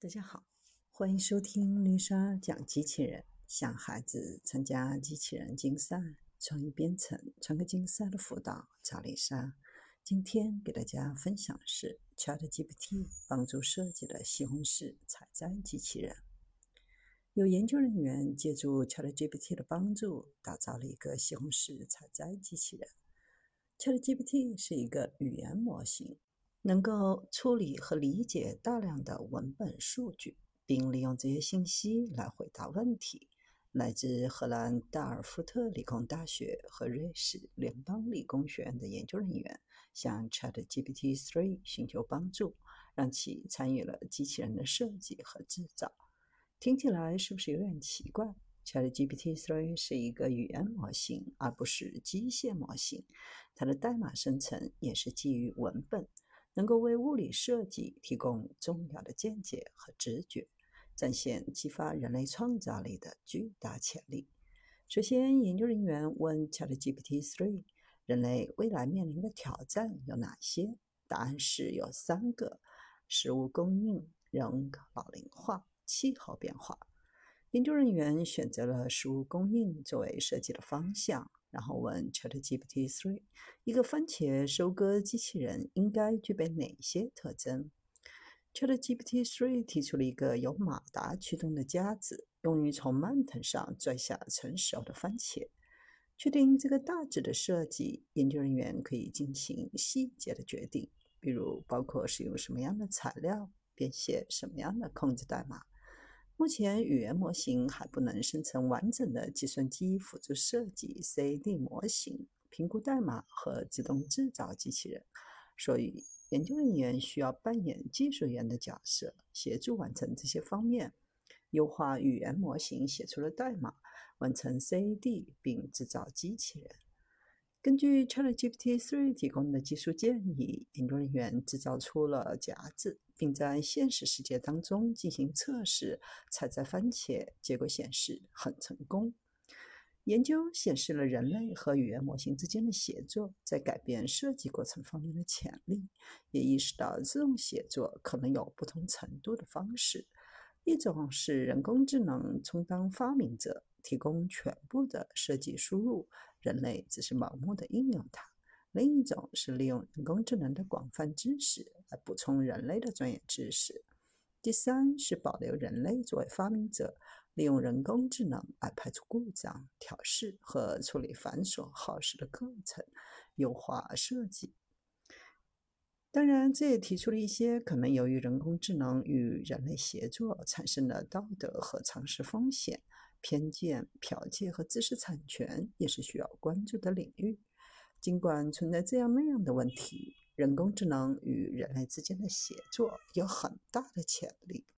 大家好，欢迎收听丽莎讲机器人。想孩子参加机器人竞赛、创意编程、创客竞赛的辅导，找丽莎。今天给大家分享的是 ChatGPT 帮助设计的西红柿采摘机器人。有研究人员借助 ChatGPT 的帮助，打造了一个西红柿采摘机器人。ChatGPT 是一个语言模型。能够处理和理解大量的文本数据，并利用这些信息来回答问题。来自荷兰达尔夫特理工大学和瑞士联邦理工学院的研究人员向 ChatGPT-3 寻求帮助，让其参与了机器人的设计和制造。听起来是不是有点奇怪？ChatGPT-3 是一个语言模型，而不是机械模型。它的代码生成也是基于文本。能够为物理设计提供重要的见解和直觉，展现激发人类创造力的巨大潜力。首先，研究人员问 ChatGPT-3：“ 人类未来面临的挑战有哪些？”答案是有三个：食物供应、人口老龄化、气候变化。研究人员选择了食物供应作为设计的方向。然后问 ChatGPT-3：“ 一个番茄收割机器人应该具备哪些特征？”ChatGPT-3 提出了一个由马达驱动的夹子，用于从蔓藤上拽下成熟的番茄。确定这个大致的设计，研究人员可以进行细节的决定，比如包括使用什么样的材料，编写什么样的控制代码。目前，语言模型还不能生成完整的计算机辅助设计 （CAD） 模型、评估代码和自动制造机器人，所以研究人员需要扮演技术员的角色，协助完成这些方面，优化语言模型写出了代码，完成 CAD 并制造机器人。根据 ChatGPT-3 提供的技术建议，研究人员制造出了夹子。并在现实世界当中进行测试，采摘番茄，结果显示很成功。研究显示了人类和语言模型之间的协作在改变设计过程方面的潜力，也意识到这种协作可能有不同程度的方式。一种是人工智能充当发明者，提供全部的设计输入，人类只是盲目的应用它。另一种是利用人工智能的广泛知识来补充人类的专业知识。第三是保留人类作为发明者，利用人工智能来排除故障、调试和处理繁琐耗时的过程，优化设计。当然，这也提出了一些可能由于人工智能与人类协作产生的道德和常识风险、偏见、剽窃和知识产权，也是需要关注的领域。尽管存在这样那样的问题，人工智能与人类之间的协作有很大的潜力。